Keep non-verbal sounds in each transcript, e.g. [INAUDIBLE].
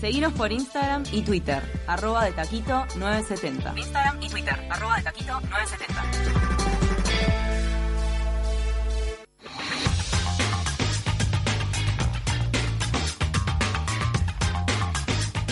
Seguinos por Instagram y Twitter, arroba de taquito 970. Instagram y Twitter, arroba de taquito 970.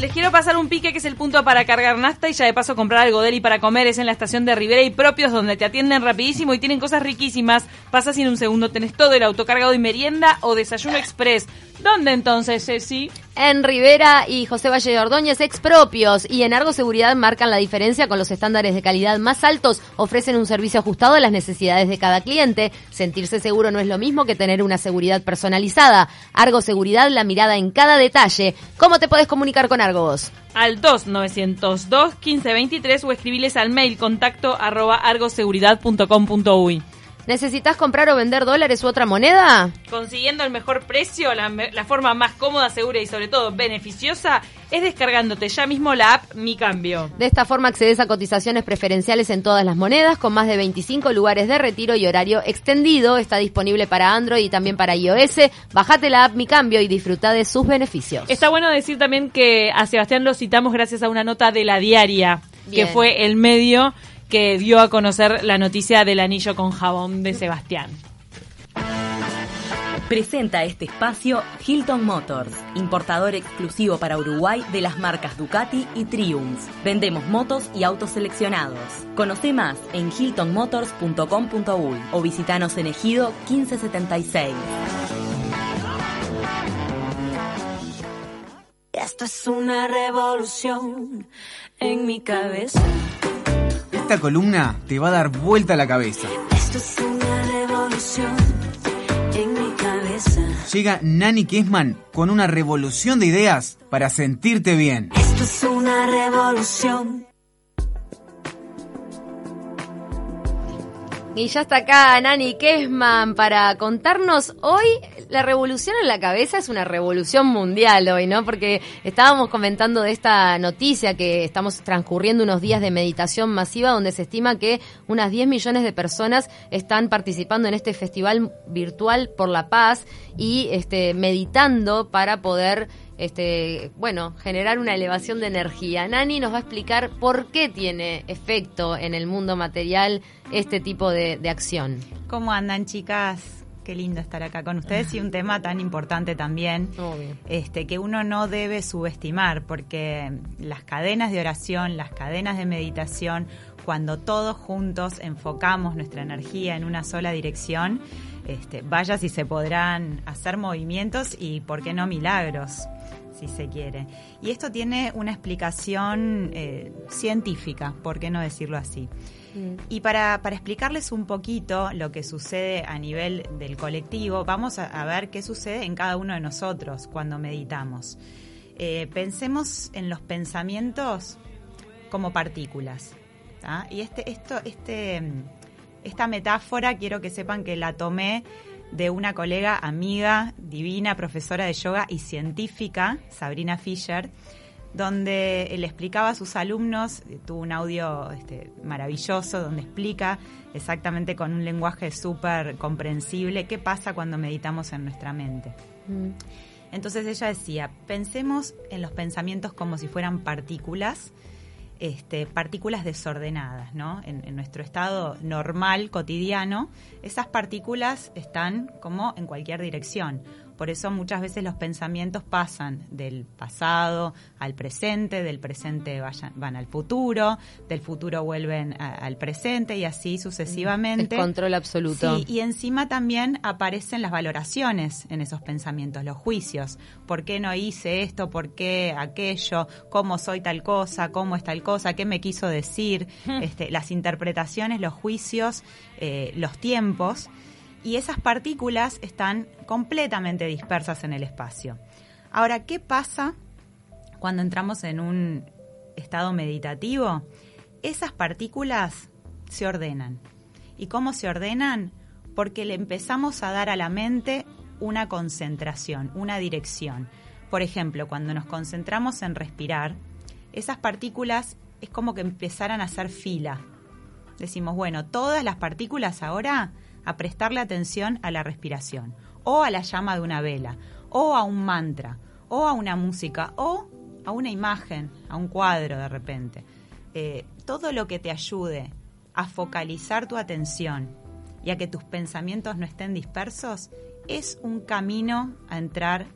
Les quiero pasar un pique que es el punto para cargar nasta y ya de paso comprar algo deli para comer. Es en la estación de Rivera y propios donde te atienden rapidísimo y tienen cosas riquísimas. Pasas y en un segundo tenés todo el autocargado y merienda o desayuno express. ¿Dónde entonces, Ceci? En Rivera y José Valle de Ordóñez, expropios y en Argo Seguridad marcan la diferencia con los estándares de calidad más altos, ofrecen un servicio ajustado a las necesidades de cada cliente. Sentirse seguro no es lo mismo que tener una seguridad personalizada. Argo Seguridad, la mirada en cada detalle. ¿Cómo te puedes comunicar con Argos? Al 2902 1523 o escribiles al mail contacto arroba argoseguridad.com.uy. ¿Necesitas comprar o vender dólares u otra moneda? Consiguiendo el mejor precio, la, la, forma más cómoda, segura y sobre todo beneficiosa es descargándote ya mismo la app Mi Cambio. De esta forma accedes a cotizaciones preferenciales en todas las monedas con más de 25 lugares de retiro y horario extendido. Está disponible para Android y también para iOS. Bájate la app Mi Cambio y disfruta de sus beneficios. Está bueno decir también que a Sebastián lo citamos gracias a una nota de la diaria, Bien. que fue el medio que dio a conocer la noticia del anillo con jabón de Sebastián. Presenta este espacio Hilton Motors, importador exclusivo para Uruguay de las marcas Ducati y Triumph. Vendemos motos y autos seleccionados. Conoce más en hiltonmotors.com.uy o visitanos en Ejido 1576. Esto es una revolución en mi cabeza. Esta columna te va a dar vuelta a la cabeza. Esto es una revolución en mi cabeza. Llega Nani Kessman con una revolución de ideas para sentirte bien. Esto es una revolución. Y ya está acá Nani Kessman para contarnos hoy la revolución en la cabeza es una revolución mundial hoy, ¿no? Porque estábamos comentando de esta noticia que estamos transcurriendo unos días de meditación masiva donde se estima que unas 10 millones de personas están participando en este festival virtual por la paz y este meditando para poder este, bueno, generar una elevación de energía. Nani nos va a explicar por qué tiene efecto en el mundo material este tipo de, de acción. ¿Cómo andan, chicas? Qué lindo estar acá con ustedes y un tema tan importante también, este, que uno no debe subestimar, porque las cadenas de oración, las cadenas de meditación, cuando todos juntos enfocamos nuestra energía en una sola dirección, este, vaya si se podrán hacer movimientos y, ¿por qué no, milagros? Si se quiere. Y esto tiene una explicación eh, científica, ¿por qué no decirlo así? Mm. Y para, para, explicarles un poquito lo que sucede a nivel del colectivo, vamos a, a ver qué sucede en cada uno de nosotros cuando meditamos. Eh, pensemos en los pensamientos como partículas. ¿tá? Y este, esto, este, esta metáfora quiero que sepan que la tomé de una colega, amiga, divina, profesora de yoga y científica, Sabrina Fisher, donde le explicaba a sus alumnos, tuvo un audio este, maravilloso donde explica exactamente con un lenguaje súper comprensible qué pasa cuando meditamos en nuestra mente. Mm. Entonces ella decía, pensemos en los pensamientos como si fueran partículas, este, partículas desordenadas, ¿no? En, en, nuestro estado normal, cotidiano, esas partículas están como en cualquier dirección. Por eso muchas veces los pensamientos pasan del pasado al presente, del presente vayan, van al futuro, del futuro vuelven a, al presente y así sucesivamente. El control absoluto. Sí, y encima también aparecen las valoraciones en esos pensamientos, los juicios. ¿Por qué no hice esto? ¿Por qué aquello? ¿Cómo soy tal cosa? ¿Cómo es tal cosa? ¿Qué me quiso decir? este, las interpretaciones, los juicios, eh, los tiempos y esas partículas están completamente dispersas en el espacio. Ahora, ¿qué pasa cuando entramos en un estado meditativo? Esas partículas se ordenan. ¿Y cómo se ordenan? Porque le empezamos a dar a la mente una concentración, una dirección. Por ejemplo, cuando nos concentramos en respirar, esas partículas es como que empezaran a hacer fila. Decimos, bueno, todas las partículas ahora a prestarle atención a la respiración, o a la llama de una vela, o a un mantra, o a una música, o a una imagen, a un cuadro de repente. Eh, todo lo que te ayude a focalizar tu atención y a que tus pensamientos no estén dispersos es un camino a entrar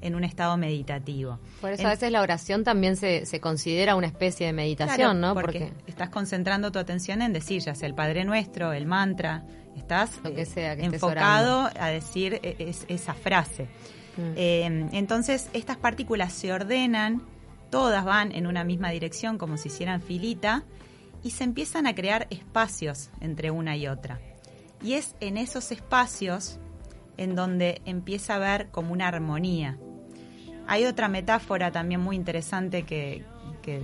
en un estado meditativo. Por eso a veces la oración también se, se considera una especie de meditación, ¿no? Porque, estás concentrando tu atención en decir ya sea el Padre Nuestro, el mantra, estás Lo que sea que enfocado a decir e, esa frase. Mm. Eh, entonces estas partículas se ordenan, todas van en una misma dirección como si hicieran filita y se empiezan a crear espacios entre una y otra. Y es en esos espacios en donde empieza a haber como una armonía. Hay otra metáfora también muy interesante que,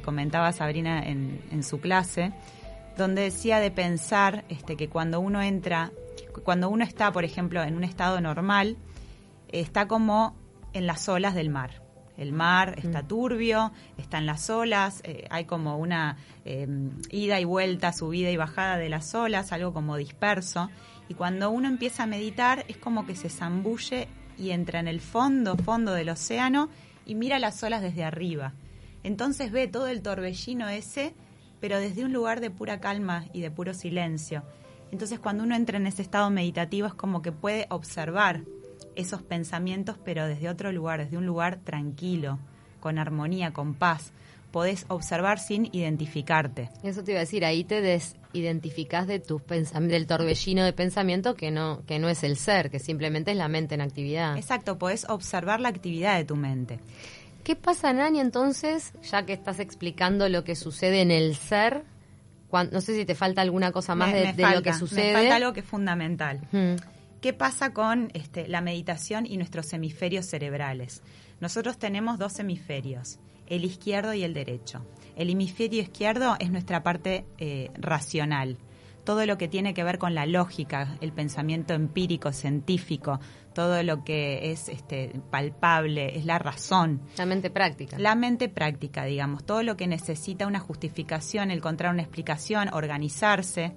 comentaba Sabrina en, su clase, donde decía de pensar este, que cuando uno entra, cuando uno está, por ejemplo, en un estado normal, está como en las olas del mar. El mar está turbio, están las olas, eh, hay como una eh, ida y vuelta, subida y bajada de las olas, algo como disperso. Y cuando uno empieza a meditar es como que se zambulle y entra en el fondo, fondo del océano y mira las olas desde arriba. Entonces ve todo el torbellino ese, pero desde un lugar de pura calma y de puro silencio. Entonces cuando uno entra en ese estado meditativo es como que puede observar esos pensamientos, pero desde otro lugar, desde un lugar tranquilo, con armonía, con paz. Podés observar sin identificarte. Eso te iba a decir, ahí te desidentificás de tus del torbellino de pensamiento que no, que no es el ser, que simplemente es la mente en actividad. Exacto, podés observar la actividad de tu mente. ¿Qué pasa, Nani, entonces, ya que estás explicando lo que sucede en el ser? no sé si te falta alguna cosa más de, lo que sucede. Me falta algo que es fundamental. ¿Qué pasa con este, la meditación y nuestros hemisferios cerebrales? Nosotros tenemos dos hemisferios, el izquierdo y el derecho. El hemisferio izquierdo es nuestra parte eh, racional, todo lo que tiene que ver con la lógica, el pensamiento empírico, científico, todo lo que es este, palpable, es la razón. La mente práctica. La mente práctica, digamos, todo lo que necesita una justificación, encontrar una explicación, organizarse,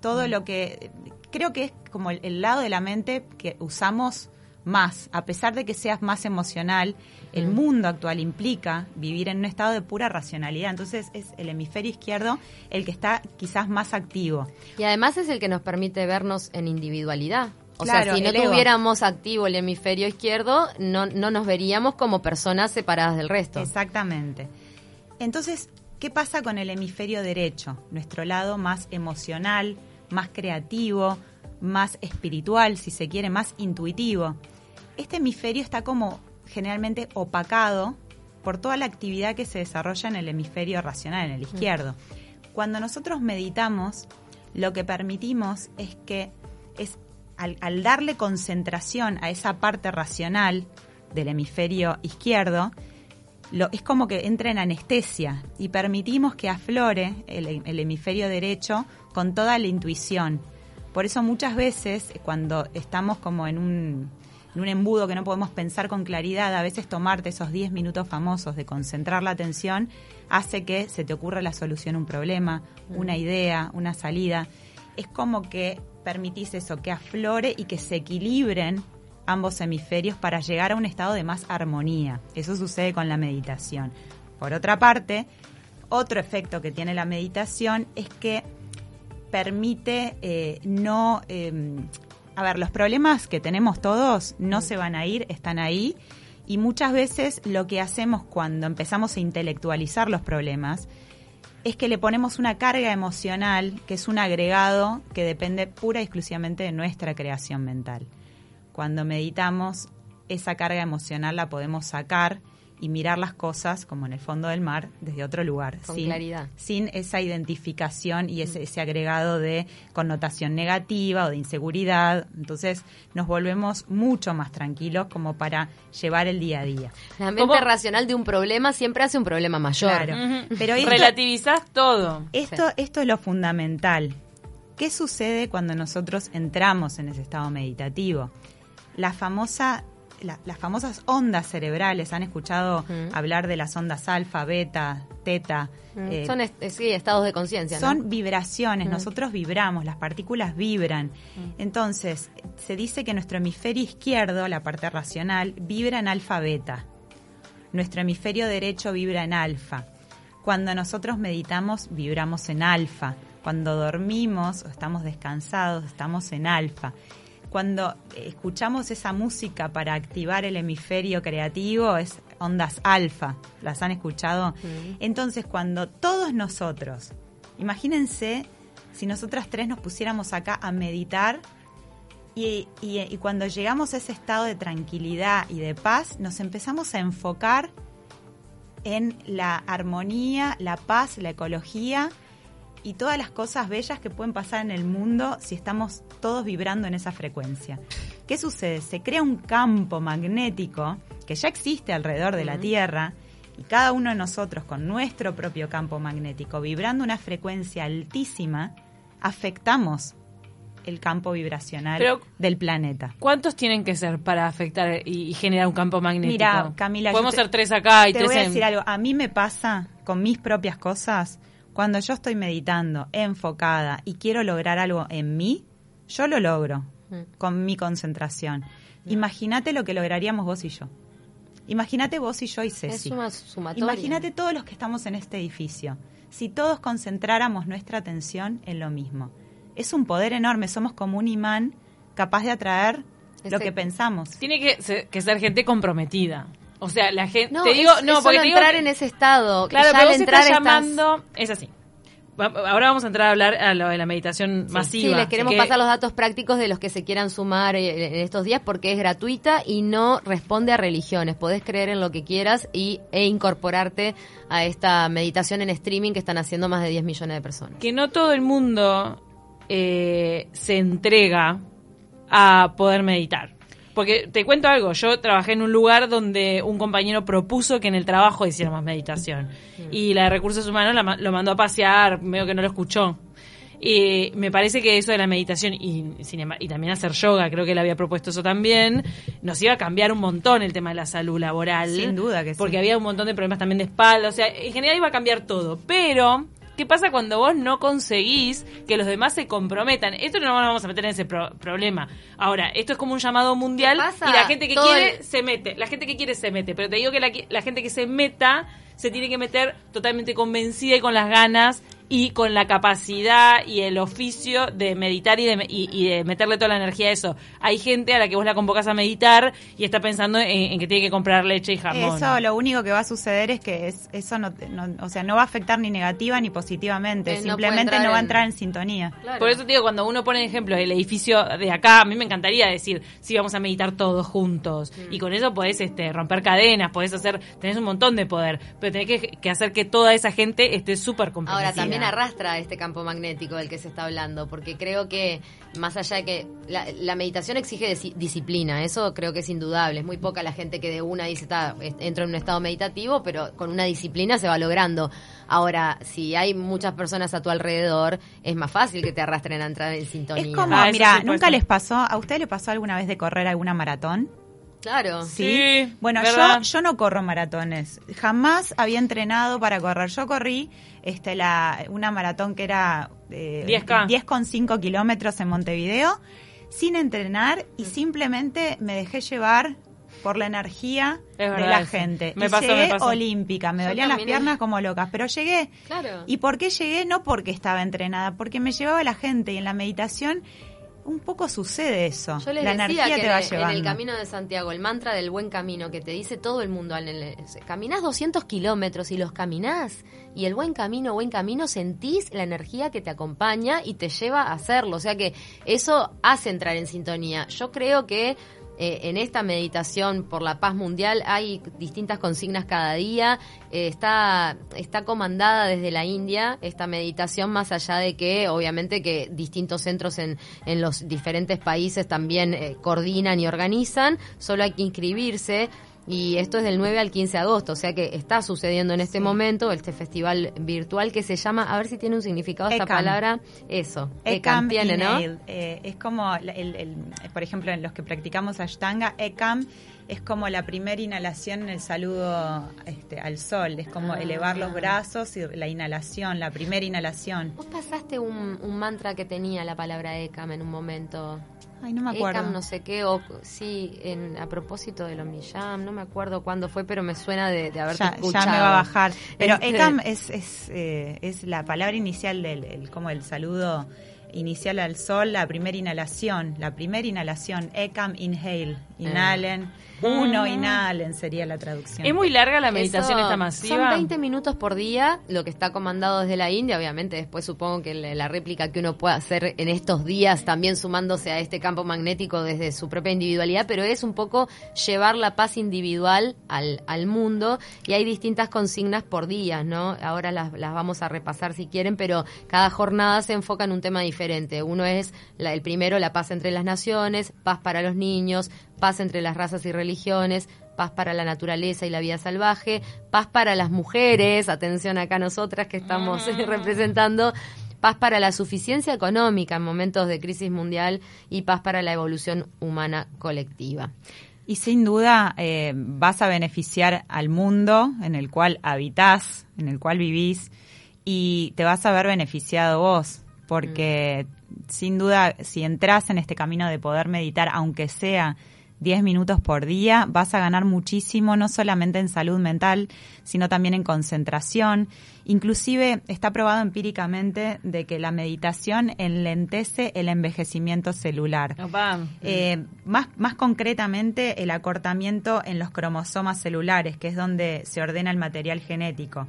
todo mm. lo que creo que es como el, lado de la mente que usamos más, a pesar de que seas más emocional, el mm. mundo actual implica vivir en un estado de pura racionalidad, entonces es el hemisferio izquierdo el que está quizás más activo. Y además es el que nos permite vernos en individualidad. O sea, si no tuviéramos activo el hemisferio izquierdo, no, no nos veríamos como personas separadas del resto. Exactamente. Entonces, ¿qué pasa con el hemisferio derecho? Nuestro lado más emocional, más creativo, más espiritual, si se quiere, más intuitivo. Este hemisferio está como generalmente opacado por toda la actividad que se desarrolla en el hemisferio racional, en el izquierdo. Cuando nosotros meditamos, lo que permitimos es que es al, al darle concentración a esa parte racional del hemisferio izquierdo, lo, es como que entra en anestesia y permitimos que aflore el, hemisferio derecho con toda la intuición. Por eso muchas veces cuando estamos como en un, en un embudo que no podemos pensar con claridad, a veces tomarte esos 10 minutos famosos de concentrar la atención hace que se te ocurra la solución a un problema, una idea, una salida. Es como que permitís eso, que aflore y que se equilibren ambos hemisferios para llegar a un estado de más armonía. Eso sucede con la meditación. Por otra parte, otro efecto que tiene la meditación es que permite eh, no... Em, a ver, los problemas que tenemos todos no se van a ir, están ahí. Y muchas veces lo que hacemos cuando empezamos a intelectualizar los problemas es que le ponemos una carga emocional que es un agregado que depende pura y exclusivamente de nuestra creación mental cuando meditamos, esa carga emocional la podemos sacar y mirar las cosas como en el fondo del mar desde otro lugar. Con sin, claridad. Sin esa identificación y ese, ese, agregado de connotación negativa o de inseguridad. Entonces nos volvemos mucho más tranquilos como para llevar el día a día. La mente racional de un problema siempre hace un problema mayor. Claro. Pero Relativizás todo. Esto, esto es lo fundamental. ¿Qué sucede cuando nosotros entramos en ese estado meditativo? la famosa las famosas ondas cerebrales, han escuchado hablar de las ondas alfa, beta, teta. Eh, son sí, estados de conciencia. Son vibraciones, nosotros vibramos, las partículas vibran. Entonces, se dice que nuestro hemisferio izquierdo, la parte racional, vibra en alfa, beta. nuestro hemisferio derecho vibra en alfa. Cuando nosotros meditamos, vibramos en alfa. Cuando dormimos o estamos descansados, estamos en alfa. Cuando escuchamos esa música para activar el hemisferio creativo, es ondas alfa. ¿Las han escuchado? Entonces, cuando todos nosotros, imagínense si nosotras tres nos pusiéramos acá a meditar y, y, cuando llegamos a ese estado de tranquilidad y de paz, nos empezamos a enfocar en la armonía, la paz, la ecología y todas las cosas bellas que pueden pasar en el mundo si estamos todos vibrando en esa frecuencia. ¿Qué sucede? Se crea un campo magnético que ya existe alrededor de la Tierra y cada uno de nosotros con nuestro propio campo magnético vibrando una frecuencia altísima, afectamos el campo vibracional del planeta. ¿Cuántos tienen que ser para afectar y, generar un campo magnético? Mira, Camila, podemos ser tres acá y te tres voy a decir algo. A mí me pasa con mis propias cosas cuando yo estoy meditando, enfocada y quiero lograr algo en mí, yo lo logro mm. con mi concentración. Imagínate lo que lograríamos vos y yo. Imagínate vos y yo y Ceci. Imagínate todos los que estamos en este edificio. Si todos concentráramos nuestra atención en lo mismo. Es un poder enorme, somos como un imán capaz de atraer lo que pensamos. Tiene que ser, gente comprometida. O sea, la gente. te digo, no, porque entrar en ese estado. Claro, pero entrar llamando. Es así. Ahora vamos a entrar a hablar a lo de la meditación masiva. Sí, les queremos pasar los datos prácticos de los que se quieran sumar eh, en estos días porque es gratuita y no responde a religiones. Podés creer en lo que quieras y, e incorporarte a esta meditación en streaming que están haciendo más de 10 millones de personas. Que no todo el mundo eh, se entrega a poder meditar. Porque te cuento algo, yo trabajé en un lugar donde un compañero propuso que en el trabajo hiciéramos meditación. Mm. Y la de recursos humanos lo mandó a pasear, medio que no lo escuchó. Y me parece que eso de la meditación y, y también hacer yoga, creo que él había propuesto eso también, nos iba a cambiar un montón el tema de la salud laboral. Sin duda que sí. Porque había un montón de problemas también de espalda, o sea, en general iba a cambiar todo. Pero ¿Qué pasa cuando vos no conseguís que los demás se comprometan? Esto no nos vamos a meter en ese problema. Ahora, esto es como un llamado mundial y la gente que quiere se mete. La gente que quiere se mete. Pero te digo que la, la gente que se meta se tiene que meter totalmente convencida y con las ganas y con la capacidad y el oficio de meditar y de, y, de meterle toda la energía a eso. Hay gente a la que vos la convocas a meditar y está pensando en, que tiene que comprar leche y jamón. Eso lo único que va a suceder es que es, eso no, o sea, no va a afectar ni negativa ni positivamente, eh, simplemente no, va a entrar en sintonía. Por eso digo, cuando uno pone ejemplo el edificio de acá, a mí me encantaría decir, sí, vamos a meditar todos juntos. Mm. Y con eso podés este, romper cadenas, podés hacer, tenés un montón de poder, pero tenés que, que hacer que toda esa gente esté súper comprometida. Ahora, también arrastra este campo magnético del que se está hablando, porque creo que más allá de que la, meditación exige disciplina, eso creo que es indudable. Es muy poca la gente que de una dice, está, entro en un estado meditativo, pero con una disciplina se va logrando. Ahora, si hay muchas personas a tu alrededor, es más fácil que te arrastren a entrar en sintonía. Es como, ah, mira, ¿nunca les pasó, a usted le pasó alguna vez de correr alguna maratón? Claro. Sí. bueno, yo, yo no corro maratones. Jamás había entrenado para correr. Yo corrí este, la, una maratón que era eh, 10,5 kilómetros en Montevideo sin entrenar y simplemente me dejé llevar por la energía de la gente. Me y llegué olímpica, me dolían las piernas como locas, pero llegué. Claro. ¿Y por qué llegué? No porque estaba entrenada, porque me llevaba la gente y en la meditación un poco sucede eso. Yo les la energía te va llevando. En el camino de Santiago, el mantra del buen camino que te dice todo el mundo, caminás 200 kilómetros y los caminás y el buen camino, buen camino, sentís la energía que te acompaña y te lleva a hacerlo. O sea que eso hace entrar en sintonía. Yo creo que eh, en esta meditación por la paz mundial hay distintas consignas cada día. Eh, está, está comandada desde la India esta meditación, más allá de que obviamente que distintos centros en, en los diferentes países también eh, coordinan y organizan. Solo hay que inscribirse y esto es del 9 al 15 de agosto, o sea que está sucediendo en este momento este festival virtual que se llama, a ver si tiene un significado esta palabra, eso, ECAM, tiene, ¿no? Eh, es como, el, por ejemplo, en los que practicamos Ashtanga, ECAM es como la primera inhalación en el saludo este, al sol, es como Ah. elevar los brazos y la inhalación, la primera inhalación. Vos pasaste un, un mantra que tenía la palabra Ekam en un momento. Ay, no me acuerdo. Ekam no sé qué, o sí, en, a propósito de Omniyam, no me acuerdo cuándo fue, pero me suena de, de haberte ya, escuchado. ya me va a bajar. Pero Este, Ekam es, es, eh, es la palabra inicial del el- como el saludo inicial al sol, la primera inhalación, la primera inhalación, Ekam inhale, inhalen, uno inhalen sería la traducción. Es muy larga la meditación Eso, esta masiva. Son 20 minutos por día, lo que está comandado desde la India. Obviamente, después supongo que la, réplica que uno puede hacer en estos días, también sumándose a este campo magnético desde su propia individualidad, pero es un poco llevar la paz individual al, al mundo. Y hay distintas consignas por días, ¿no? Ahora las, las vamos a repasar si quieren, pero cada jornada se enfoca en un tema diferente. Uno es la- el primero, la paz entre las naciones, paz para los niños, paz entre las razas y religiones, paz para la naturaleza y la vida salvaje, paz para las mujeres, atención acá nosotras que estamos eh, [LAUGHS] representando, paz para la suficiencia económica en momentos de crisis mundial y paz para la evolución humana colectiva. Y sin duda eh, vas a beneficiar al mundo en el cual habitas, en el cual vivís, y te vas a ver beneficiado vos, porque sin duda si entras en este camino de poder meditar, aunque sea 10 minutos por día, vas a ganar muchísimo, no solamente en salud mental, sino también en concentración. Inclusive está probado empíricamente de que la meditación enlentece el envejecimiento celular. Eh, más, más concretamente, el acortamiento en los cromosomas celulares, que es donde se ordena el material genético.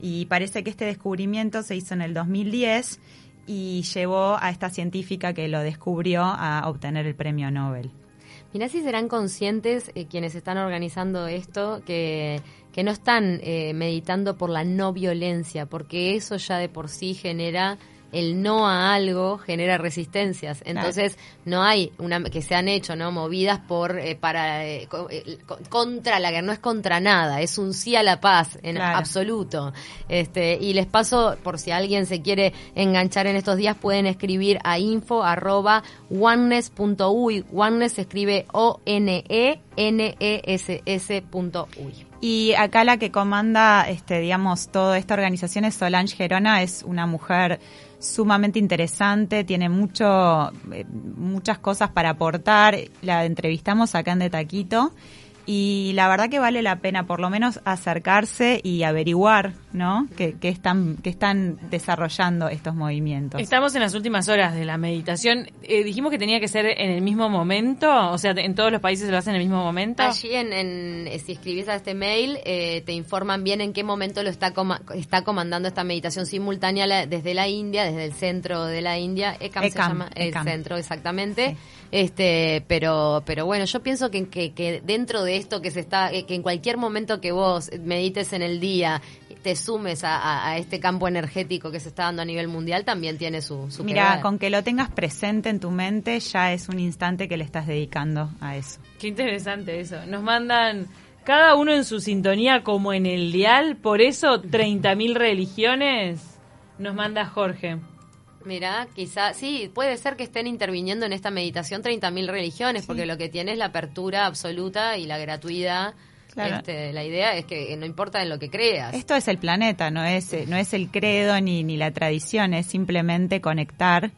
Y parece que este descubrimiento se hizo en el 2010 y llevó a esta científica que lo descubrió a obtener el premio Nobel. Mirá si serán conscientes eh, quienes están organizando esto que, que no están eh, meditando por la no violencia, porque eso ya de por sí genera el no a algo genera resistencias. Entonces no hay una que se han hecho, ¿no? Movidas por eh, para eh, eh, co- contra la guerra, no es contra nada, es un sí a la paz en Claro. absoluto. Este y les paso por si alguien se quiere enganchar en estos días pueden escribir a info arroba oneness.uy. Oneness se escribe O N E N E S S punto uy. Y acá la que comanda, este, digamos, toda esta organización es Solange Gerona, es una mujer sumamente interesante, tiene mucho, eh, muchas cosas para aportar. La entrevistamos acá en De Taquito y la verdad que vale la pena por lo menos acercarse y averiguar, ¿no? qué qué están, qué están desarrollando estos movimientos. Estamos en las últimas horas de la meditación. Eh, dijimos que tenía que ser en el mismo momento, o sea, en todos los países se lo hacen en el mismo momento. Allí en, en- si escribís a este mail eh, te informan bien en qué momento lo está coma- está comandando esta meditación simultánea la- desde la India, desde el centro de la India, ECAM, se ECAM, llama el centro exactamente. Sí. Este, pero pero bueno, yo pienso que, que, que dentro de esto que se está que en cualquier momento que vos medites en el día te sumes a, a- a este campo energético que se está dando a nivel mundial también tiene su, su Mira, con que lo tengas presente en tu mente ya es un instante que le estás dedicando a eso. Qué interesante eso. Nos mandan cada uno en su sintonía como en el dial, por eso 30.000 religiones. Nos manda Jorge. Mira, quizá, sí, puede ser que estén interviniendo en esta meditación 30.000 religiones, porque lo que tiene es la apertura absoluta y la gratuidad. Claro. Este, la idea es que no importa en lo que creas. Esto es el planeta, no es, eh, no es el credo ni, ni la tradición, es simplemente conectar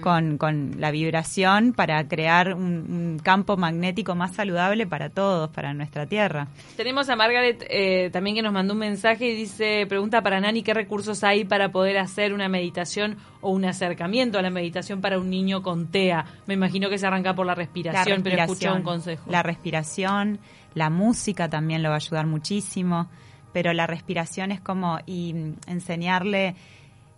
con, con la vibración para crear un, un campo magnético más saludable para todos, para nuestra Tierra. Tenemos a Margaret eh, también que nos mandó un mensaje y dice, pregunta para Nani qué recursos hay para poder hacer una meditación o un acercamiento a la meditación para un niño con TEA. Me imagino que se arranca por la respiración, pero escucha un consejo. La respiración, la música también lo va a ayudar muchísimo, pero la respiración es como y mm, enseñarle,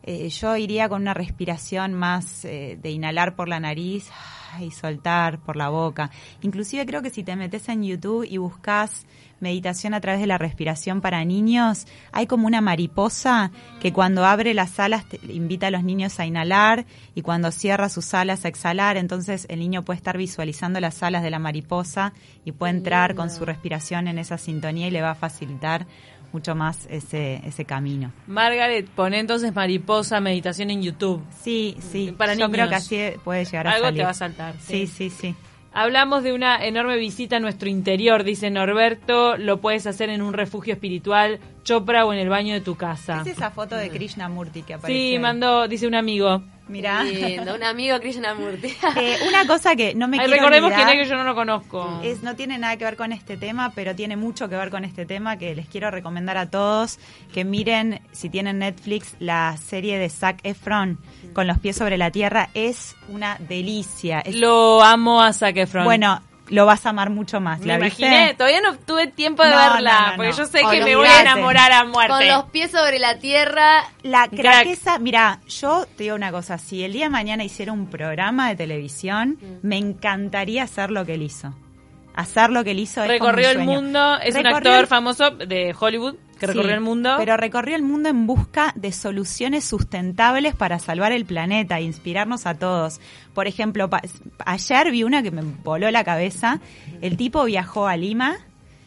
eh, yo iría con una respiración más eh, de inhalar por la nariz ah, y soltar por la boca. Inclusive creo que si te metes en YouTube y buscas meditación a través de la respiración para niños, hay como una mariposa que cuando abre las alas te- invita a los niños a inhalar y cuando cierra sus alas a exhalar, entonces el niño puede estar visualizando las alas de la mariposa y puede entrar con su respiración en esa sintonía y le va a facilitar mucho más ese, ese camino. Margaret, pone entonces mariposa meditación en YouTube. Sí, sí, Para yo niños. creo que así puede llegar a Algo salir. te va a saltar. Sí, sí, sí. Hablamos de una enorme visita a nuestro interior, dice Norberto. Lo puedes hacer en un refugio espiritual, Chopra o en el baño de tu casa. Es esa foto de Krishnamurti que apareció. Sí, mandó, dice un amigo. Mirá. Lindo, un amigo Krishnamurti. [LAUGHS] Eh, una cosa que no me Ay, quiero recordemos olvidar, quién es que yo no lo conozco. es, no tiene nada que ver con este tema, pero tiene mucho que ver con este tema que les quiero recomendar a todos que miren, si tienen Netflix, la serie de Zac Efron, Con los pies sobre la tierra. Es una delicia. Es- Lo amo a Zac Efron. bueno, lo vas a amar mucho más. me ¿La viste? imaginé. Todavía no tuve tiempo de No, verla, no, no, porque no. yo sé que me voy a enamorar a muerte. Con los pies sobre la tierra. La Crack. craqueza, mira, yo te digo una cosa, si el día de mañana hiciera un programa de televisión, Mm. me encantaría hacer lo que él hizo. Hacer lo que él hizo es como Recorrió el sueño. mundo, es un actor el- famoso de Hollywood que recorrió Sí, el mundo. Pero recorrió el mundo en busca de soluciones sustentables para salvar el planeta e inspirarnos a todos. Por ejemplo, ayer vi una que me voló la cabeza. El tipo viajó a Lima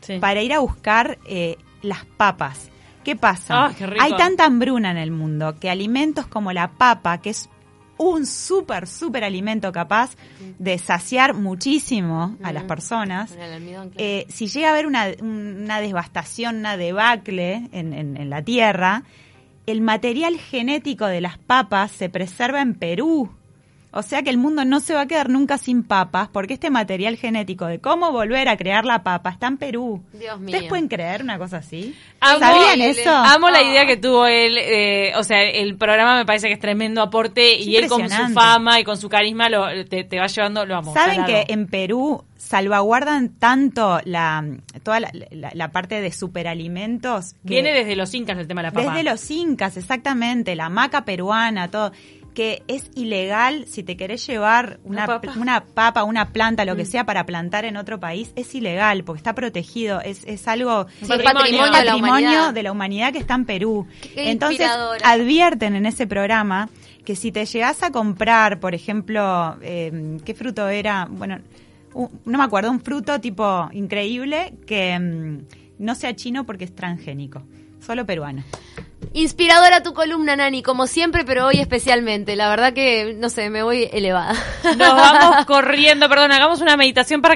Sí. para ir a buscar eh, las papas. ¿Qué pasa? Ah, qué. Hay tanta hambruna en el mundo que alimentos como la papa, que es un súper, súper alimento capaz de saciar muchísimo a las personas, almidón, claro. eh, si llega a haber una, una devastación, una debacle en, en- en la tierra, el material genético de las papas se preserva en Perú. O sea que el mundo no se va a quedar nunca sin papas, porque este material genético de cómo volver a crear la papa está en Perú. Dios mío. ¿Ustedes pueden creer una cosa así? Amo- ¿Sabían eso? Amo la Ah. idea que tuvo él, eh, o sea, el programa me parece que es tremendo aporte Es y él con su fama y con su carisma lo, te, te va llevando, lo amo. ¿Saben que en Perú salvaguardan tanto la toda la, la- la parte de superalimentos? que- Viene desde los incas el tema de la papa. Desde los incas, exactamente, la maca peruana, todo que es ilegal si te querés llevar una, Una papa. una papa, una planta, lo que Mm. sea para plantar en otro país, es ilegal porque está protegido, es, es algo Sí, patrimonio. patrimonio de la humanidad. de la humanidad que está en Perú. Qué Entonces advierten en ese programa que si te llegás a comprar, por ejemplo, eh, ¿qué fruto era? Bueno, un- no me acuerdo, un fruto tipo increíble que mm, no sea chino porque es transgénico, solo peruano. Inspiradora tu columna, Nani, como siempre, pero hoy especialmente. La verdad que, no sé, me voy elevada. Nos vamos [LAUGHS] corriendo, perdón, hagamos una meditación para que